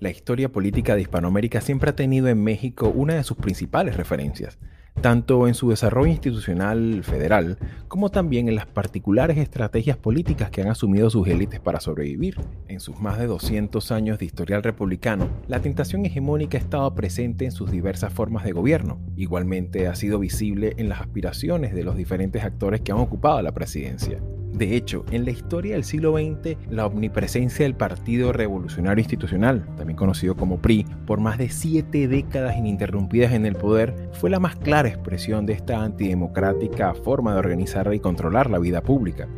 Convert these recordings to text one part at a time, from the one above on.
La historia política de Hispanoamérica siempre ha tenido en México una de sus principales referencias, tanto en su desarrollo institucional federal como también en las particulares estrategias políticas que han asumido sus élites para sobrevivir. En sus más de 200 años de historial republicano, la tentación hegemónica ha estado presente en sus diversas formas de gobierno. Igualmente ha sido visible en las aspiraciones de los diferentes actores que han ocupado la presidencia. De hecho, en la historia del siglo XX, la omnipresencia del Partido Revolucionario Institucional, también conocido como PRI, por más de siete décadas ininterrumpidas en el poder, fue la más clara expresión de esta antidemocrática forma de organizar y controlar la vida pública.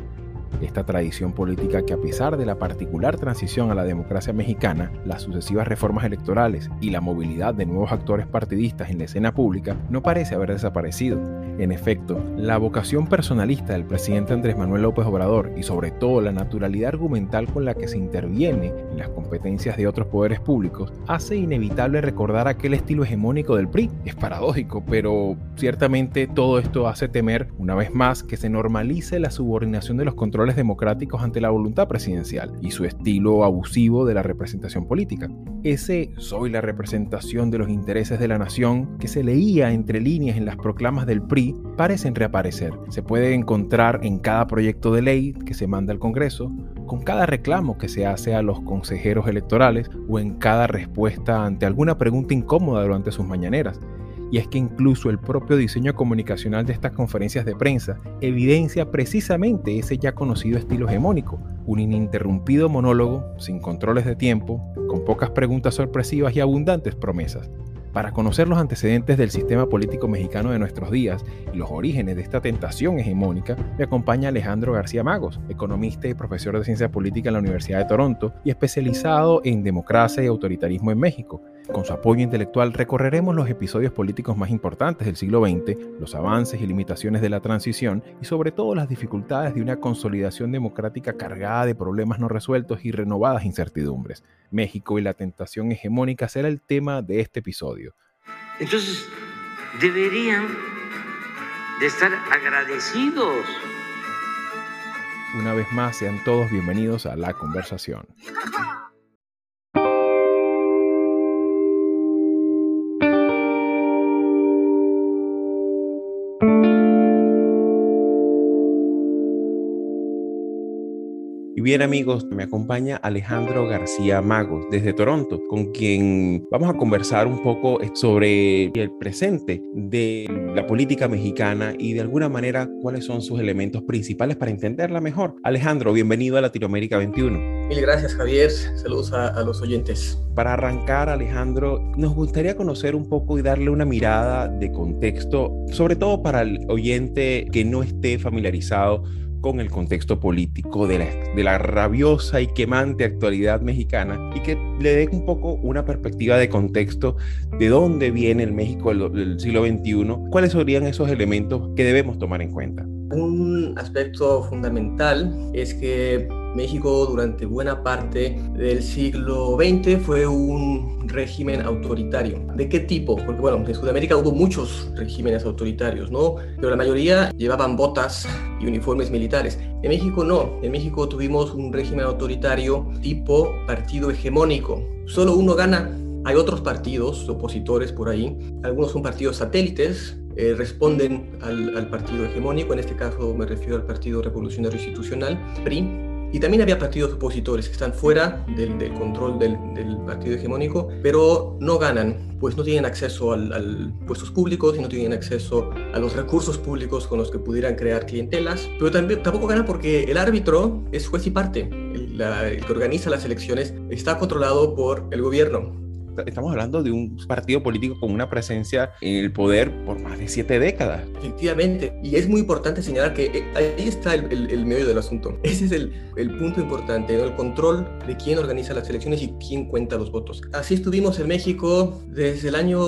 Esta tradición política que a pesar de la particular transición a la democracia mexicana, las sucesivas reformas electorales y la movilidad de nuevos actores partidistas en la escena pública, no parece haber desaparecido. En efecto, la vocación personalista del presidente Andrés Manuel López Obrador y sobre todo la naturalidad argumental con la que se interviene en las competencias de otros poderes públicos hace inevitable recordar aquel estilo hegemónico del PRI. Es paradójico, pero ciertamente todo esto hace temer, una vez más, que se normalice la subordinación de los controles democráticos ante la voluntad presidencial y su estilo abusivo de la representación política. Ese soy la representación de los intereses de la nación que se leía entre líneas en las proclamas del PRI parecen reaparecer. Se puede encontrar en cada proyecto de ley que se manda al Congreso, con cada reclamo que se hace a los consejeros electorales o en cada respuesta ante alguna pregunta incómoda durante sus mañaneras y es que incluso el propio diseño comunicacional de estas conferencias de prensa evidencia precisamente ese ya conocido estilo hegemónico, un ininterrumpido monólogo, sin controles de tiempo, con pocas preguntas sorpresivas y abundantes promesas. Para conocer los antecedentes del sistema político mexicano de nuestros días y los orígenes de esta tentación hegemónica, me acompaña Alejandro García Magos, economista y profesor de ciencia política en la Universidad de Toronto y especializado en democracia y autoritarismo en México. Con su apoyo intelectual recorreremos los episodios políticos más importantes del siglo XX, los avances y limitaciones de la transición y sobre todo las dificultades de una consolidación democrática cargada de problemas no resueltos y renovadas incertidumbres. México y la tentación hegemónica será el tema de este episodio. Entonces, deberían de estar agradecidos. Una vez más, sean todos bienvenidos a la conversación. Y bien amigos, me acompaña Alejandro García Magos desde Toronto, con quien vamos a conversar un poco sobre el presente de la política mexicana y de alguna manera cuáles son sus elementos principales para entenderla mejor. Alejandro, bienvenido a Latinoamérica 21. Mil gracias Javier, saludos a, a los oyentes. Para arrancar Alejandro, nos gustaría conocer un poco y darle una mirada de contexto, sobre todo para el oyente que no esté familiarizado con el contexto político de la, de la, rabiosa y quemante actualidad mexicana y que le dé un poco una perspectiva de contexto de dónde viene el México del, del siglo XXI, cuáles serían esos elementos que debemos tomar en cuenta. Un aspecto fundamental es que México durante buena parte del siglo XX fue un régimen autoritario. ¿De qué tipo? Porque bueno, en Sudamérica hubo muchos regímenes autoritarios, ¿no? Pero la mayoría llevaban botas y uniformes militares. En México no. En México tuvimos un régimen autoritario tipo partido hegemónico. Solo uno gana. Hay otros partidos opositores por ahí. Algunos son partidos satélites, eh, responden al, partido hegemónico, en este caso me refiero al Partido Revolucionario Institucional, PRI, y también había partidos opositores que están fuera del, control del, partido hegemónico, pero no ganan, pues no tienen acceso al, puestos públicos y no tienen acceso a los recursos públicos con los que pudieran crear clientelas, pero también, tampoco ganan porque el árbitro es juez y parte, el que organiza las elecciones está controlado por el gobierno estamos hablando de un partido político con una presencia en el poder por más de siete décadas. Efectivamente, y es muy importante señalar que eh, ahí está el, el, el medio del asunto. Ese es el, el punto importante, ¿no? el control de quién organiza las elecciones y quién cuenta los votos. Así estuvimos en México desde el año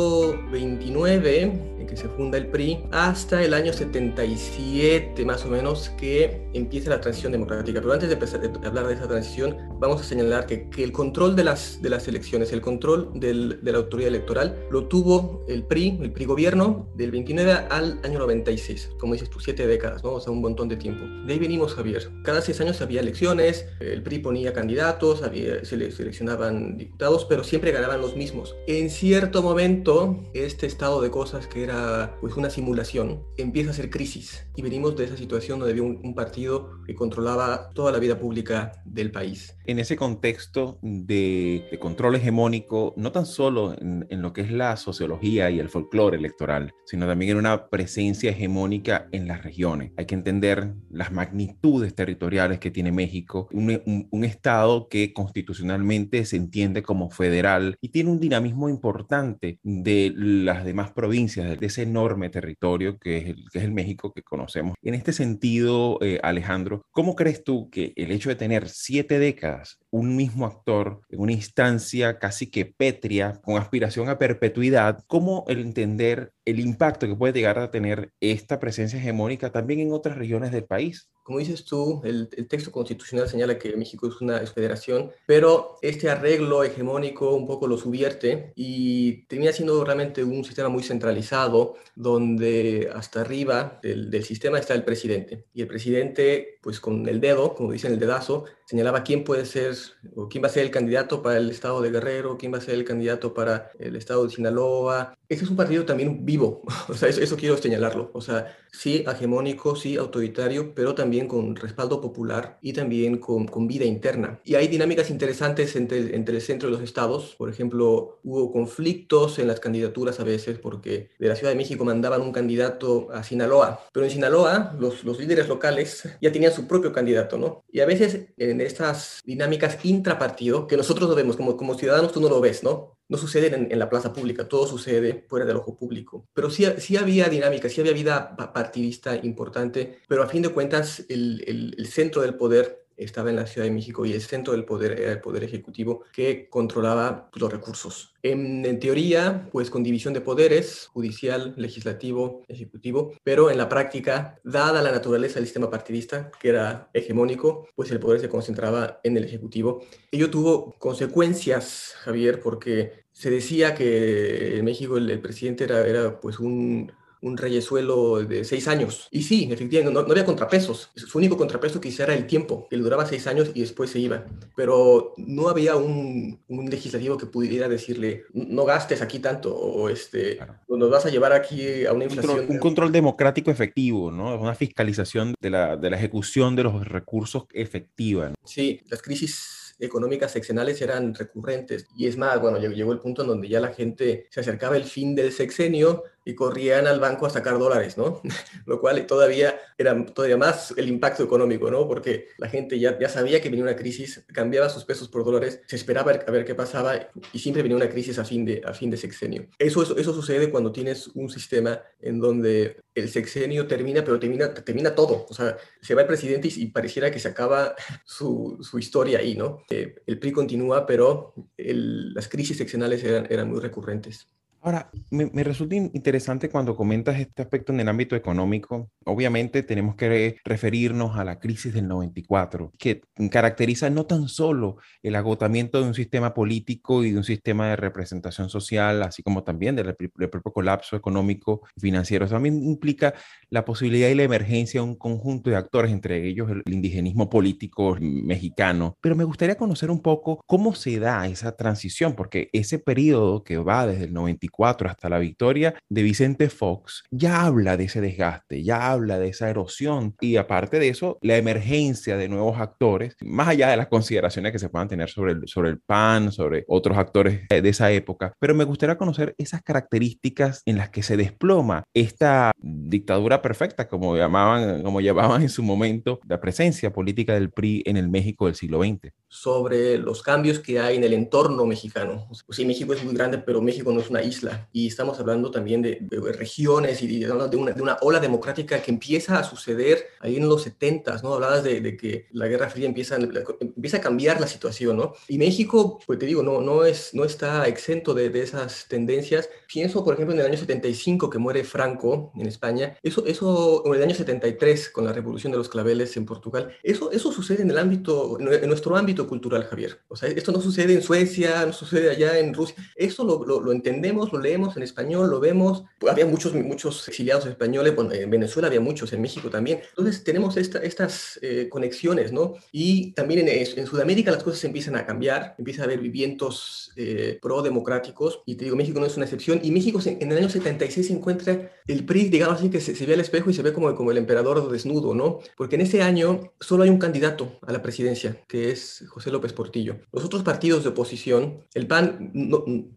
29, en que se funda el PRI, hasta el año 77 más o menos, que empieza la transición democrática. Pero antes de empezar hablar de esa transición, vamos a señalar que, que el control de las, de las elecciones, el control de la autoridad electoral lo tuvo el PRI, el PRI gobierno, del 29 al año 96, como dices tú, siete décadas, ¿no? O sea, un montón de tiempo. De ahí venimos, Javier. Cada seis años había elecciones, el PRI ponía candidatos, había, se seleccionaban diputados, pero siempre ganaban los mismos. En cierto momento, este estado de cosas que era pues una simulación, empieza a ser crisis. Y venimos de esa situación donde había un partido que controlaba toda la vida pública del país. En ese contexto de, control hegemónico, no tan solo en, lo que es la sociología y el folclore electoral, sino también en una presencia hegemónica en las regiones. Hay que entender las magnitudes territoriales que tiene México, un, un estado que constitucionalmente se entiende como federal y tiene un dinamismo importante de las demás provincias, de ese enorme territorio que es el, que es el México que conocemos. En este sentido, eh, Alejandro, ¿cómo crees tú que el hecho de tener siete décadas un mismo actor en una instancia casi que pétrea, con aspiración a perpetuidad, cómo el entender el impacto que puede llegar a tener esta presencia hegemónica también en otras regiones del país? Como dices tú, el, texto constitucional señala que México es una federación, pero este arreglo hegemónico un poco lo subvierte y termina siendo realmente un sistema muy centralizado, donde hasta arriba del, del sistema está el presidente. Y el presidente, pues con el dedo, como dicen el dedazo, señalaba quién puede ser o quién va a ser el candidato para el estado de Guerrero, quién va a ser el candidato para el estado de Sinaloa. Este es un partido también vivo, o sea, eso, eso quiero señalarlo. O sea, sí hegemónico, sí autoritario, pero también con respaldo popular y también con, con vida interna. Y hay dinámicas interesantes entre, entre el centro y los estados. Por ejemplo, hubo conflictos en las candidaturas a veces porque de la Ciudad de México mandaban un candidato a Sinaloa, pero en Sinaloa los, los líderes locales ya tenían su propio candidato, ¿no? Y a veces en estas dinámicas intrapartido, que nosotros no vemos, como, como ciudadanos tú no lo ves, ¿no? No sucede en, la plaza pública, todo sucede fuera del ojo público. Pero sí, sí había dinámica, sí había vida partidista importante, pero a fin de cuentas el centro del poder estaba en la Ciudad de México y el centro del poder era el poder ejecutivo que controlaba los recursos. En, teoría, pues con división de poderes, judicial, legislativo, ejecutivo, pero en la práctica, dada la naturaleza del sistema partidista, que era hegemónico, pues el poder se concentraba en el ejecutivo. Ello tuvo consecuencias, Javier, porque se decía que en México el, el presidente era, era pues un un reyesuelo de seis años. Y sí, efectivamente, no, había contrapesos. Su único contrapeso quizá era el tiempo, que le duraba seis años y después se iba. Pero no había un, legislativo que pudiera decirle, no gastes aquí tanto, o este, nos vas a llevar aquí a una inflación. Un control, democrático efectivo, ¿no? Una fiscalización de la, de la ejecución de los recursos efectiva. Sí, las crisis económicas seccionales eran recurrentes. Y es más, bueno, llegó el punto en donde ya la gente se acercaba el fin del sexenio y corrían al banco a sacar dólares, ¿no? Lo cual todavía era todavía más el impacto económico, ¿no? Porque la gente ya, ya sabía que venía una crisis, cambiaba sus pesos por dólares, se esperaba a ver qué pasaba y siempre venía una crisis a fin de, a fin de sexenio. Eso, eso, eso sucede cuando tienes un sistema en donde el sexenio termina, pero termina, termina todo. O sea, se va el presidente y, pareciera que se acaba su, su historia ahí, ¿no? Eh, el PRI continúa, pero las crisis seccionales eran, eran muy recurrentes. Ahora, me, resulta interesante cuando comentas este aspecto en el ámbito económico. Obviamente tenemos que referirnos a la crisis del 94, que caracteriza no tan solo el agotamiento de un sistema político y de un sistema de representación social, así como también del, propio colapso económico y financiero. También implica la posibilidad y la emergencia de un conjunto de actores, entre ellos el indigenismo político mexicano. Pero me gustaría conocer un poco cómo se da esa transición, porque ese periodo que va desde el 94 hasta la victoria de Vicente Fox, ya habla de ese desgaste, ya habla de esa erosión y aparte de eso, la emergencia de nuevos actores, más allá de las consideraciones que se puedan tener sobre el, sobre el PAN, sobre otros actores de esa época, pero me gustaría conocer esas características en las que se desploma esta dictadura perfecta, como llamaban, como llamaban en su momento la presencia política del PRI en el México del siglo XX. Sobre los cambios que hay en el entorno mexicano. Pues sí, México es muy grande, pero México no es una isla isla. Y estamos hablando también de, regiones y de, una, de, una, ola democrática que empieza a suceder ahí en los 70, ¿no? Hablabas de, que la Guerra Fría empieza, empieza a cambiar la situación, ¿no? Y México, pues te digo, no, no, es, no está exento de, esas tendencias. Pienso, por ejemplo, en el año 75 que muere Franco en España, eso, eso en el año 73 con la Revolución de los Claveles en Portugal, eso, eso sucede en el ámbito, en nuestro ámbito cultural, Javier. O sea, esto no sucede en Suecia, no sucede allá en Rusia. Eso lo, lo, entendemos, lo leemos en español, lo vemos. Había muchos, muchos exiliados españoles, bueno, en Venezuela había muchos, en México también. Entonces tenemos esta, estas eh, conexiones, ¿no? Y también en, en, Sudamérica las cosas empiezan a cambiar, empieza a haber vientos eh, pro-democráticos, y te digo, México no es una excepción. Y México en el año 76 se encuentra el PRI, digamos así, que se, se ve al espejo y se ve como, como el emperador desnudo, ¿no? Porque en ese año solo hay un candidato a la presidencia, que es José López Portillo. Los otros partidos de oposición, el PAN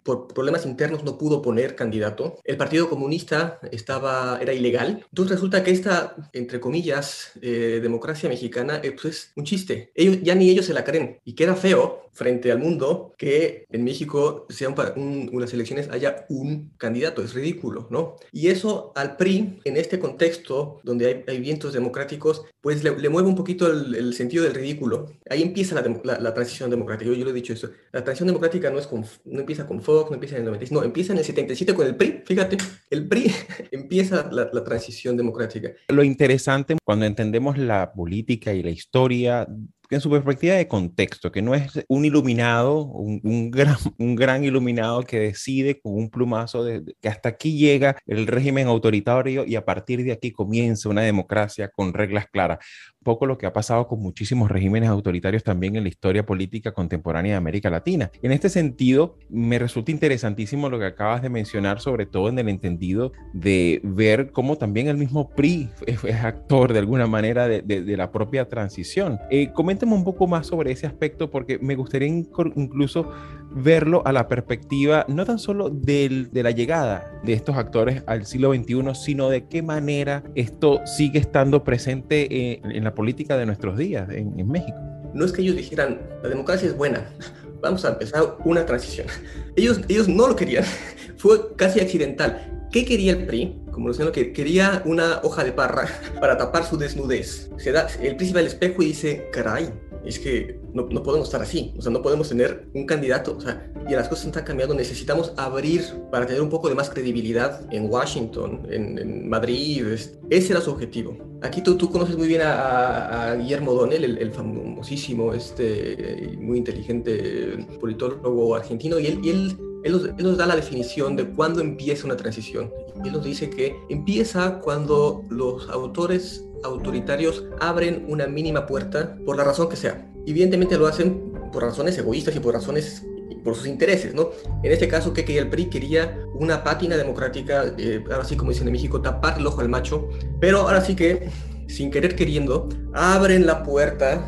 por problemas internos no pudo poner candidato, el Partido Comunista estaba, era ilegal, entonces resulta que esta, entre comillas, eh, democracia mexicana eh, pues es un chiste. Ellos, ya ni ellos se la creen. Y queda feo frente al mundo que en México sean para unas elecciones haya un candidato, es ridículo, ¿no? Y eso al PRI, en este contexto donde hay, vientos democráticos, pues le, mueve un poquito el, sentido del ridículo. Ahí empieza la, la, transición democrática, yo, yo, lo he dicho eso. La transición democrática no, es con, no empieza con Fox, no empieza en el 96, no, empieza en el 77 con el PRI, fíjate, el PRI empieza la, la transición democrática. Lo interesante cuando entendemos la política y la historia en su perspectiva de contexto, que no es un iluminado, un, gran, un gran iluminado que decide con un plumazo que hasta aquí llega el régimen autoritario y a partir de aquí comienza una democracia con reglas claras poco lo que ha pasado con muchísimos regímenes autoritarios también en la historia política contemporánea de América Latina. En este sentido, me resulta interesantísimo lo que acabas de mencionar, sobre todo en el entendido de ver cómo también el mismo PRI es, actor de alguna manera de, la propia transición. Eh, coméntame un poco más sobre ese aspecto porque me gustaría incluso verlo a la perspectiva no tan solo de la llegada de estos actores al siglo XXI, sino de qué manera esto sigue estando presente eh, en la política de nuestros días en, México. No es que ellos dijeran, la democracia es buena, vamos a empezar una transición. Ellos, ellos no lo querían, fue casi accidental. ¿Qué quería el PRI? Como lo que quería una hoja de parra para tapar su desnudez. Se da, el príncipe al espejo y dice, caray, es que no, no, podemos estar así, o sea, no podemos tener un candidato, o sea, y las cosas están cambiando, necesitamos abrir para tener un poco de más credibilidad en Washington, en, Madrid, ese era su objetivo. Aquí tú, tú conoces muy bien a, Guillermo Donel, el, famosísimo, este, muy inteligente politólogo argentino, y él, y él él nos, da la definición de cuándo empieza una transición. Él nos dice que empieza cuando los autores autoritarios abren una mínima puerta por la razón que sea. Evidentemente lo hacen por razones egoístas y por razones por sus intereses, ¿no? En este caso, que el PRI? Quería una pátina democrática, eh, ahora sí como dicen en México, tapar el ojo al macho, pero ahora sí que, sin querer queriendo, abren la puerta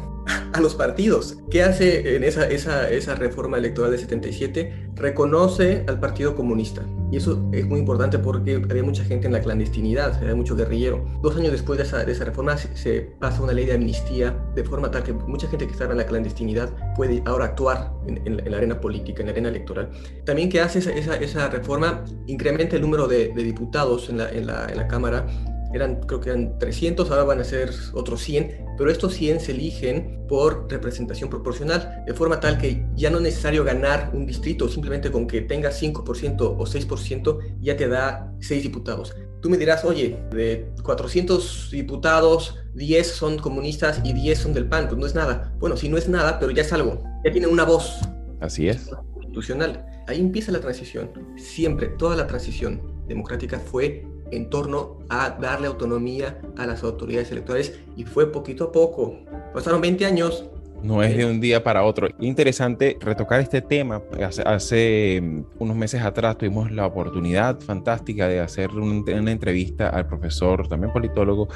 a los partidos. ¿Qué hace en esa, esa, esa reforma electoral de 77? Reconoce al Partido Comunista. Y eso es muy importante porque había mucha gente en la clandestinidad, había mucho guerrillero. Dos años después de esa, de esa reforma se, pasa una ley de amnistía de forma tal que mucha gente que estaba en la clandestinidad puede ahora actuar en, la arena política, en la arena electoral. También que hace esa, esa, esa reforma incrementa el número de, de diputados en la, en la, en la Cámara eran, creo que eran 300, ahora van a ser otros 100, pero estos 100 se eligen por representación proporcional, de forma tal que ya no es necesario ganar un distrito, simplemente con que tengas 5% o 6% ya te da 6 diputados. Tú me dirás, oye, de 400 diputados, 10 son comunistas y 10 son del PAN, pues no es nada. Bueno, si no es nada, pero ya es algo, ya tiene una voz. Así es. Constitucional. Ahí empieza la transición. Siempre, toda la transición democrática fue en torno a darle autonomía a las autoridades electorales y fue poquito a poco. Pasaron 20 años, no es de un día para otro. Interesante retocar este tema. Hace, mm, unos meses atrás tuvimos la oportunidad fantástica de hacer una entrevista al profesor, también politólogo,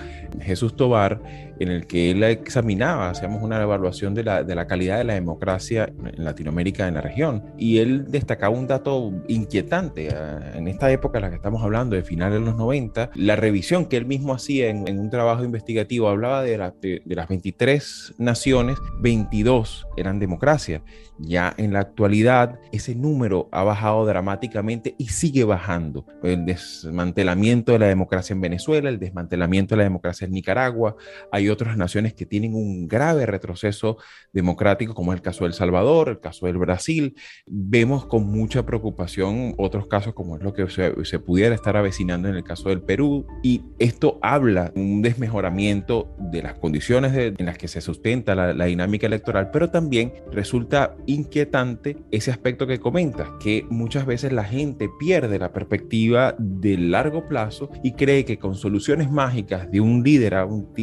Jesús Tobar, en el que él examinaba, hacíamos una evaluación de la, de la calidad de la democracia en Latinoamérica, en la región. Y él destacaba un dato inquietante. Ah, en esta época en la que estamos hablando, de finales de los 90, la revisión que él mismo hacía en, un trabajo investigativo hablaba de, de, las 23 naciones, 22 eran democracia. Ya en la actualidad ese número ha bajado dramáticamente y sigue bajando. El desmantelamiento de la democracia en Venezuela, el desmantelamiento de la democracia en Nicaragua. Hay otras naciones que tienen un grave retroceso democrático, como es el caso de El Salvador, el caso del Brasil. Vemos con mucha preocupación otros casos como es lo que se, pudiera estar avecinando en el caso del Perú. Y esto habla de un desmejoramiento de las condiciones en las que se sustenta la, la dinámica electoral, pero también resulta inquietante ese aspecto que comentas, que muchas veces la gente pierde la perspectiva de largo plazo y cree que con soluciones mágicas de un líder a un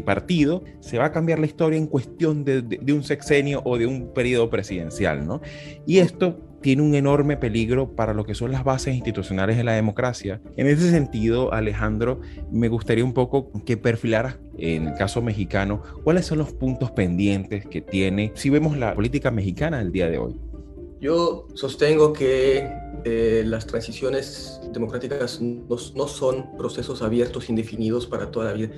antipartido se va a cambiar la historia en cuestión de, de un sexenio o de un periodo presidencial, ¿no? Y esto tiene un enorme peligro para lo que son las bases institucionales de la democracia. En ese sentido, Alejandro, me gustaría un poco que perfilaras en el caso mexicano cuáles son los puntos pendientes que tiene si vemos la política mexicana del día de hoy. Yo sostengo que eh, las transiciones democráticas no, no, son procesos abiertos, indefinidos para toda la vida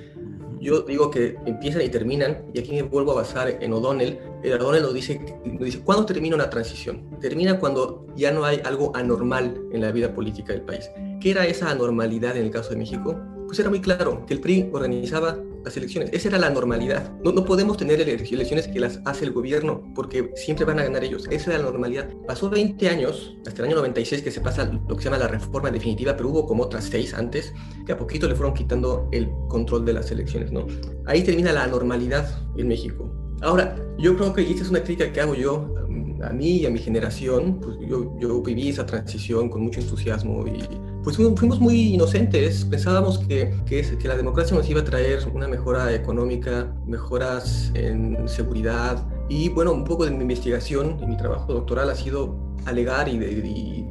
yo digo que empiezan y terminan, y aquí me vuelvo a basar en O'Donnell. El O'Donnell nos dice, nos dice, ¿cuándo termina una transición? Termina cuando ya no hay algo anormal en la vida política del país. ¿Qué era esa anormalidad en el caso de México? Pues era muy claro que el PRI organizaba las elecciones. Esa era la normalidad. No, no podemos tener elecciones que las hace el gobierno porque siempre van a ganar ellos. Esa era la normalidad. Pasó 20 años, hasta el año 96 que se pasa lo que se llama la reforma definitiva, pero hubo como otras seis antes que a poquito le fueron quitando el control de las elecciones, ¿no? Ahí termina la normalidad en México. Ahora, yo creo que esta es una crítica que hago yo a mí y a mi generación, pues yo, yo viví esa transición con mucho entusiasmo y pues fuimos muy inocentes, pensábamos que, que, la democracia nos iba a traer una mejora económica, mejoras en seguridad y bueno, un poco de mi investigación y mi trabajo doctoral ha sido alegar y, y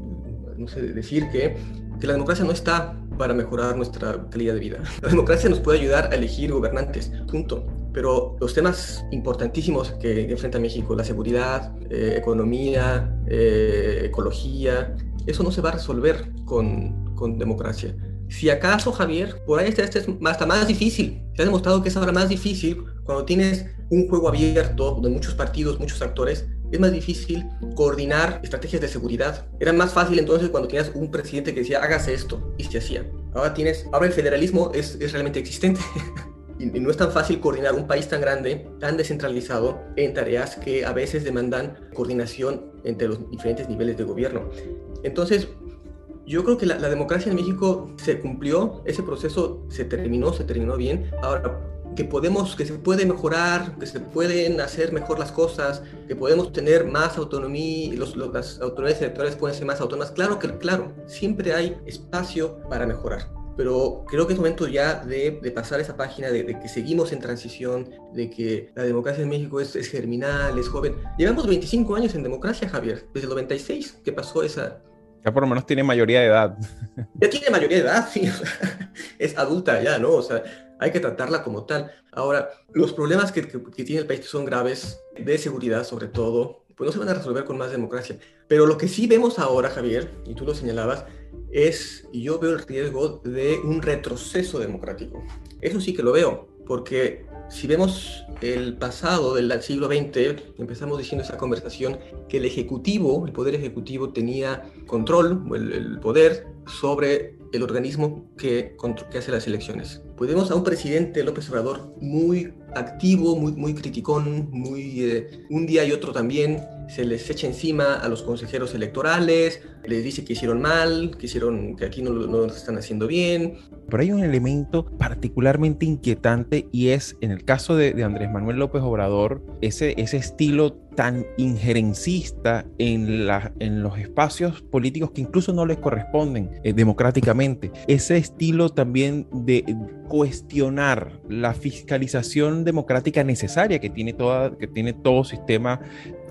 decir que, que la democracia no está para mejorar nuestra calidad de vida. La democracia nos puede ayudar a elegir gobernantes, punto. Pero los temas importantísimos que enfrenta México, la seguridad, eh, economía, eh, ecología, eso no se va a resolver con, con democracia. Si acaso, Javier, por ahí este, este es hasta más difícil. Se ha demostrado que es ahora más difícil cuando tienes un juego abierto de muchos partidos, muchos actores. Es más difícil coordinar estrategias de seguridad. Era más fácil entonces cuando tenías un presidente que decía, hágase esto, y se hacía. Ahora tienes, ahora el federalismo es, es realmente existente. y no es tan fácil coordinar un país tan grande, tan descentralizado, en tareas que a veces demandan coordinación entre los diferentes niveles de gobierno. Entonces, yo creo que la, democracia en México se cumplió, ese proceso se terminó, se terminó bien. Ahora, que podemos, que se puede mejorar, que se pueden hacer mejor las cosas, que podemos tener más autonomía, los, las autoridades electorales pueden ser más autónomas. Claro que, claro, siempre hay espacio para mejorar. Pero creo que es momento ya de, de pasar esa página de, que seguimos en transición, de que la democracia en México es, es germinal, es joven. Llevamos 25 años en democracia, Javier, desde el 96 que pasó esa, ya por lo menos tiene mayoría de edad. Ya tiene mayoría de edad, sí. es adulta ya, ¿no? O sea, hay que tratarla como tal. Ahora, los problemas que, tiene el país que son graves, de seguridad sobre todo, pues no se van a resolver con más democracia. Pero lo que sí vemos ahora, Javier, y tú lo señalabas, es, yo veo el riesgo de un retroceso democrático. Eso sí que lo veo, porque si vemos el pasado del siglo XX, empezamos diciendo esa conversación que el Ejecutivo, el Poder Ejecutivo tenía control, el, poder sobre el organismo que, hace las elecciones. Podemos a un presidente López Obrador muy activo, muy, muy criticón, muy, eh, un día y otro también, se les echa encima a los consejeros electorales, les dice que hicieron mal, que, hicieron, que aquí no, lo están haciendo bien. Pero hay un elemento particularmente inquietante y es, en el caso de, de Andrés Manuel López Obrador, ese, ese estilo tan injerencista en, la, en los espacios políticos que incluso no les corresponden eh, democráticamente. Ese estilo también de cuestionar la fiscalización democrática necesaria que tiene, toda, que tiene todo sistema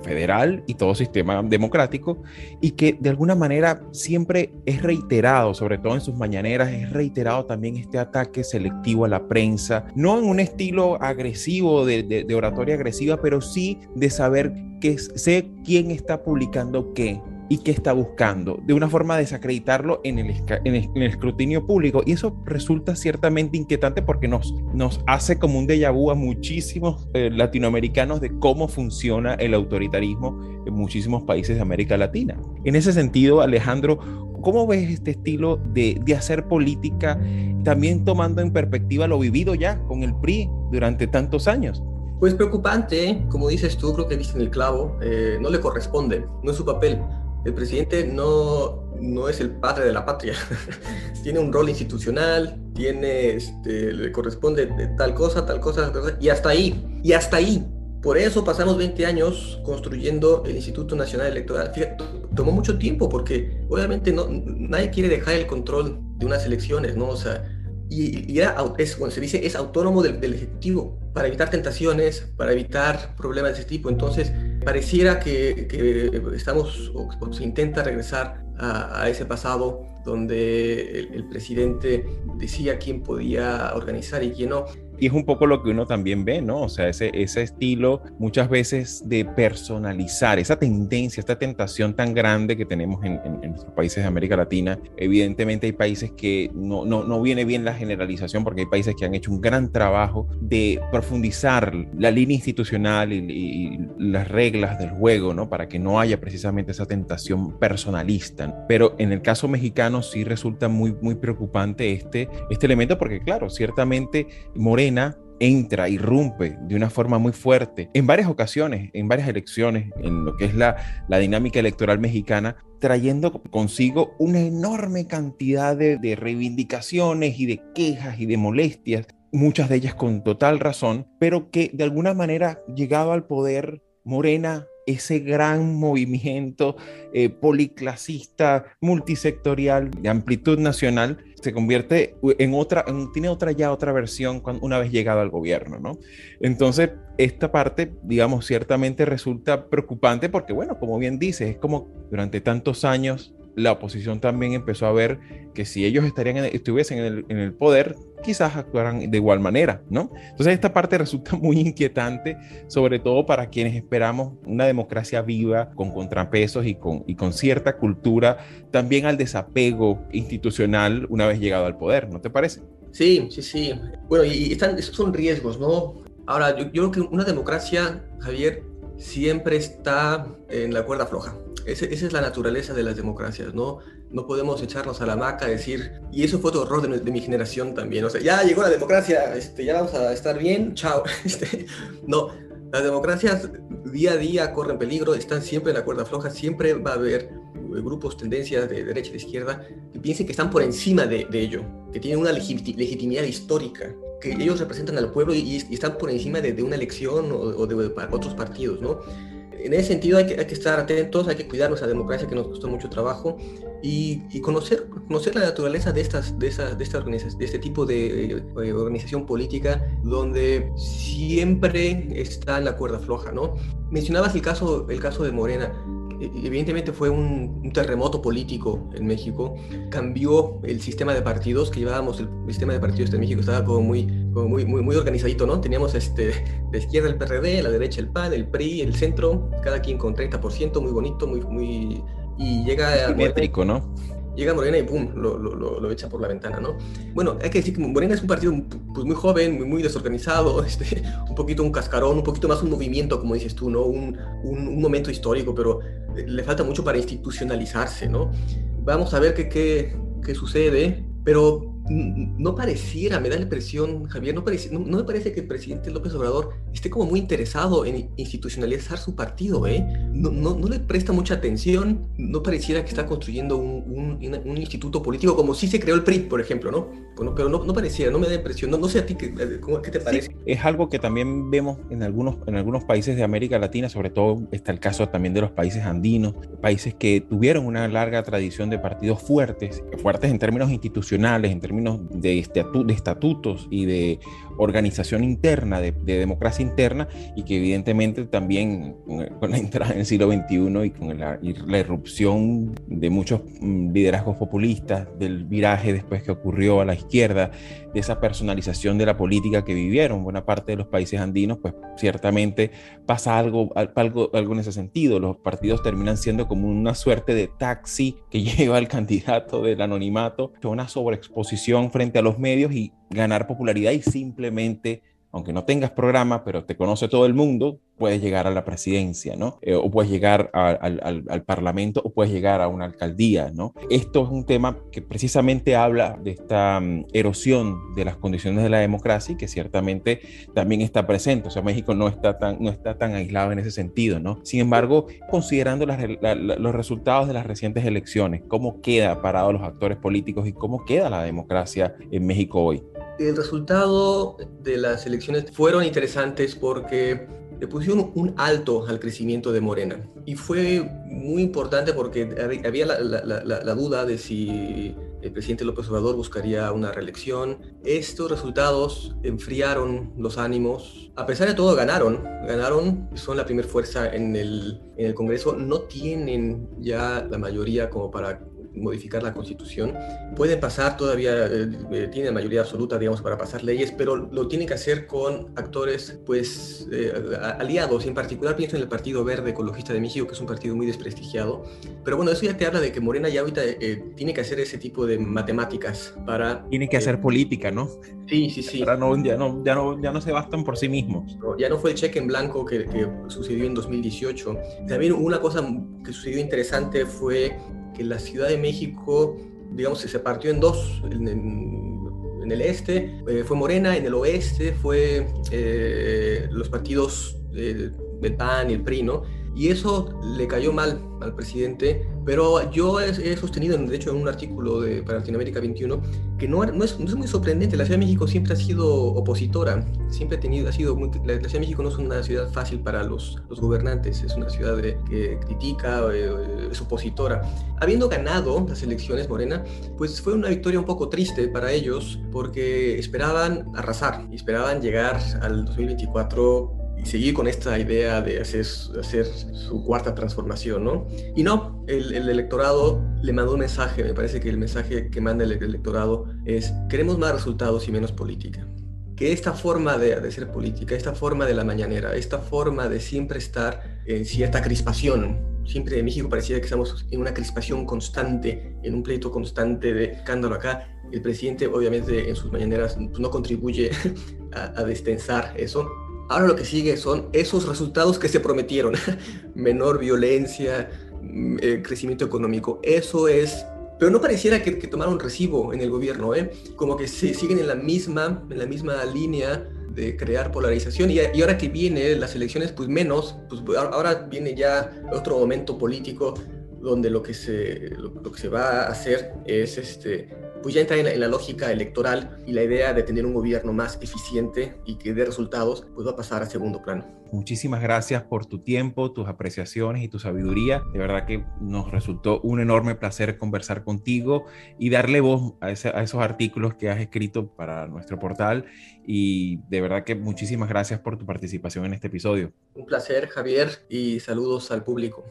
federal y todo sistema democrático y que de alguna manera siempre es reiterado, sobre todo en sus mañaneras, es reiterado también este ataque selectivo a la prensa, no en un estilo agresivo de, oratoria agresiva, pero sí de saber que sé quién está publicando qué, y qué está buscando, de una forma de desacreditarlo en el, en el, escrutinio público. Y eso resulta ciertamente inquietante porque nos, nos hace como un déjà vu a muchísimos eh, latinoamericanos de cómo funciona el autoritarismo en muchísimos países de América Latina. En ese sentido, Alejandro, ¿cómo ves este estilo de, de hacer política, también tomando en perspectiva lo vivido ya con el PRI durante tantos años? Pues preocupante, como dices tú, creo que viste en el clavo, eh, no le corresponde, no es su papel. El presidente no, no es el padre de la patria, tiene un rol institucional, tiene, este, le corresponde tal cosa, tal cosa, tal cosa, y hasta ahí, y hasta ahí. Por eso pasamos 20 años construyendo el Instituto Nacional Electoral. Fíjate, tomó mucho tiempo porque obviamente no, nadie quiere dejar el control de unas elecciones, ¿no? O sea, y, era, es, cuando se dice, es autónomo del, Ejecutivo para evitar tentaciones, para evitar problemas de ese tipo. Entonces, pareciera que, estamos, o, se intenta regresar a, ese pasado donde el, el, presidente decía quién podía organizar y quién no. Y es un poco lo que uno también ve, ¿no? O sea, ese, ese estilo muchas veces de personalizar, esa tendencia, esta tentación tan grande que tenemos en, en, nuestros países de América Latina. Evidentemente hay países que no, no, no viene bien la generalización porque hay países que han hecho un gran trabajo de profundizar la línea institucional y, y las reglas del juego, ¿no? Para que no haya precisamente esa tentación personalista. Pero en el caso mexicano sí resulta muy, muy preocupante este, este elemento porque, claro, ciertamente Moreno entra, irrumpe de una forma muy fuerte en varias ocasiones, en varias elecciones, en lo que es la, dinámica electoral mexicana, trayendo consigo una enorme cantidad de, de reivindicaciones y de quejas y de molestias, muchas de ellas con total razón, pero que de alguna manera, llegado al poder, Morena ese gran movimiento eh, policlasista, multisectorial, de amplitud nacional, se convierte en otra, tiene otra ya otra versión una vez llegado al gobierno, ¿no? Entonces, esta parte, digamos, ciertamente resulta preocupante porque, bueno, como bien dices, es como durante tantos años la oposición también empezó a ver que si ellos estarían estuviesen en el, en el, poder, quizás actuaran de igual manera, ¿no? Entonces esta parte resulta muy inquietante, sobre todo para quienes esperamos una democracia viva, con contrapesos y con, y con cierta cultura, también al desapego institucional una vez llegado al poder, ¿no te parece? Sí, sí, sí. Bueno, y están, esos son riesgos, ¿no? Ahora, yo, yo creo que una democracia, Javier, siempre está en la cuerda floja esa es la naturaleza de las democracias, ¿no? No podemos echarnos a la maca, decir, y eso fue otro error de, mi generación también, o sea, ya llegó la democracia, este, ya vamos a estar bien, chao. Este, no, las democracias día a día corren peligro, están siempre en la cuerda floja, siempre va a haber grupos, tendencias de derecha y de izquierda que piensen que están por encima de, ello, que tienen una legitimidad histórica, que ellos representan al pueblo y, están por encima de, una elección o, de otros partidos, ¿no? En ese sentido hay que, hay que, estar atentos, hay que cuidar nuestra democracia que nos costó mucho trabajo y, y conocer, conocer la naturaleza de, estas, de, esas, de, esta de este tipo de eh, organización política donde siempre está la cuerda floja, ¿no? Mencionabas el caso, el caso de Morena. E, evidentemente fue un, terremoto político en México, cambió el sistema de partidos que llevábamos, el sistema de partidos en México estaba como muy, muy, muy, muy organizadito, ¿no? Teníamos este, de izquierda el PRD, la derecha el PAN, el PRI, el centro, cada quien con 30%, muy bonito, muy, muy... Y llega... Simétrico, ¿no? Llega Morena y pum, lo, lo, lo, echa por la ventana, ¿no? Bueno, hay que decir que Morena es un partido pues, muy joven, muy, muy desorganizado, este, un poquito un cascarón, un poquito más un movimiento, como dices tú, ¿no? Un, un, un momento histórico, pero eh, le falta mucho para institucionalizarse, ¿no? Vamos a ver qué, qué, qué sucede, pero no pareciera, me da la impresión, Javier, no, parece, no, me parece que el presidente López Obrador esté como muy interesado en institucionalizar su partido, ¿eh? No, no, no le presta mucha atención, no pareciera que está construyendo un, un, instituto político como si se creó el PRI, por ejemplo, ¿no? Bueno, pero no, no pareciera, no me da impresión, no, no sé a ti qué, qué te parece. es algo que también vemos en algunos, en algunos países de América Latina, sobre todo está el caso también de los países andinos, países que tuvieron una larga tradición de partidos fuertes, fuertes en términos institucionales, en términos de, de estatutos y de organización interna, de, democracia interna, y que evidentemente también con la entrada en el siglo XXI y con la, la irrupción de muchos mm, liderazgos populistas, del viraje después que ocurrió a la izquierda, de esa personalización de la política que vivieron buena parte de los países andinos, pues ciertamente pasa algo, algo, algo en ese sentido. Los partidos terminan siendo como una suerte de taxi que lleva al candidato del anonimato, una sobreexposición frente a los medios y ganar popularidad y simplemente aunque no tengas programa, pero te conoce todo el mundo, puedes llegar a la presidencia, ¿no? Eh, o puedes llegar al, parlamento o puedes llegar a una alcaldía, ¿no? Esto es un tema que precisamente habla de esta mm, erosión de las condiciones de la democracia y que ciertamente también está presente. O sea, México no está tan, no está tan aislado en ese sentido, ¿no? Sin embargo, considerando los resultados de las recientes elecciones, ¿cómo queda parado los actores políticos y cómo queda la democracia en México hoy? El resultado de las elecciones fueron interesantes porque le pusieron un alto al crecimiento de Morena. Y fue muy importante porque había la, duda de si el presidente López Obrador buscaría una reelección. Estos resultados enfriaron los ánimos. A pesar de todo, ganaron. Ganaron, son la primera fuerza en el, en el Congreso. No tienen ya la mayoría como para modificar la constitución. Pueden pasar todavía, eh, eh, tienen mayoría absoluta, digamos, para pasar leyes, pero lo tienen que hacer con actores, pues, eh, aliados. En particular pienso en el Partido Verde Ecologista de México, que es un partido muy desprestigiado. Pero bueno, eso ya te habla de que Morena ya ahorita tiene que hacer ese tipo de matemáticas para... Tiene que hacer política, ¿no? Sí, sí, sí. no, ya, no, ya, no, ya no se bastan por sí mismos. ya no fue el cheque en blanco que, que sucedió en 2018. También una cosa que sucedió interesante fue que la Ciudad de México, digamos, se partió en dos. En, el este eh, fue Morena, en el oeste fue eh, los partidos eh, del PAN y el PRI, ¿no? Y eso le cayó mal al presidente, pero yo he, sostenido, de hecho, en un artículo de, para Latinoamérica 21, que no, no, es, muy sorprendente. La Ciudad de México siempre ha sido opositora, siempre ha tenido, ha sido muy, la, Ciudad de México no es una ciudad fácil para los, los gobernantes, es una ciudad que critica, eh, es opositora. Habiendo ganado las elecciones, Morena, pues fue una victoria un poco triste para ellos, porque esperaban arrasar, esperaban llegar al 2024 seguir con esta idea de hacer, su cuarta transformación, ¿no? Y no, el, electorado le mandó un mensaje, me parece que el mensaje que manda el electorado es, queremos más resultados y menos política. Que esta forma de, de hacer política, esta forma de la mañanera, esta forma de siempre estar en cierta crispación, siempre en México parecía que estamos en una crispación constante, en un pleito constante de escándalo acá. El presidente obviamente en sus mañaneras pues, no contribuye a destensar eso, Ahora lo que sigue son esos resultados que se prometieron. Menor violencia, mm, eh, crecimiento económico. Eso es... Pero no pareciera que, tomaron recibo en el gobierno, ¿eh? Como que se siguen en la misma, en la misma línea de crear polarización y, ahora que viene las elecciones, pues menos, pues ahora viene ya otro momento político donde lo que se, lo que se va a hacer es este, pues ya entra en la, lógica electoral y la idea de tener un gobierno más eficiente y que dé resultados, pues va a pasar a segundo plano. Muchísimas gracias por tu tiempo, tus apreciaciones y tu sabiduría. De verdad que nos resultó un enorme placer conversar contigo y darle voz a, esos artículos que has escrito para nuestro portal. Y de verdad que muchísimas gracias por tu participación en este episodio. Un placer, Javier, y saludos al público.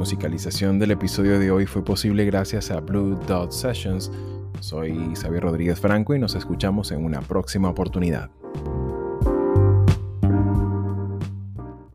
Musicalización del episodio de hoy fue posible gracias a Blue Dot Sessions. Soy Xavier Rodríguez Franco y nos escuchamos en una próxima oportunidad.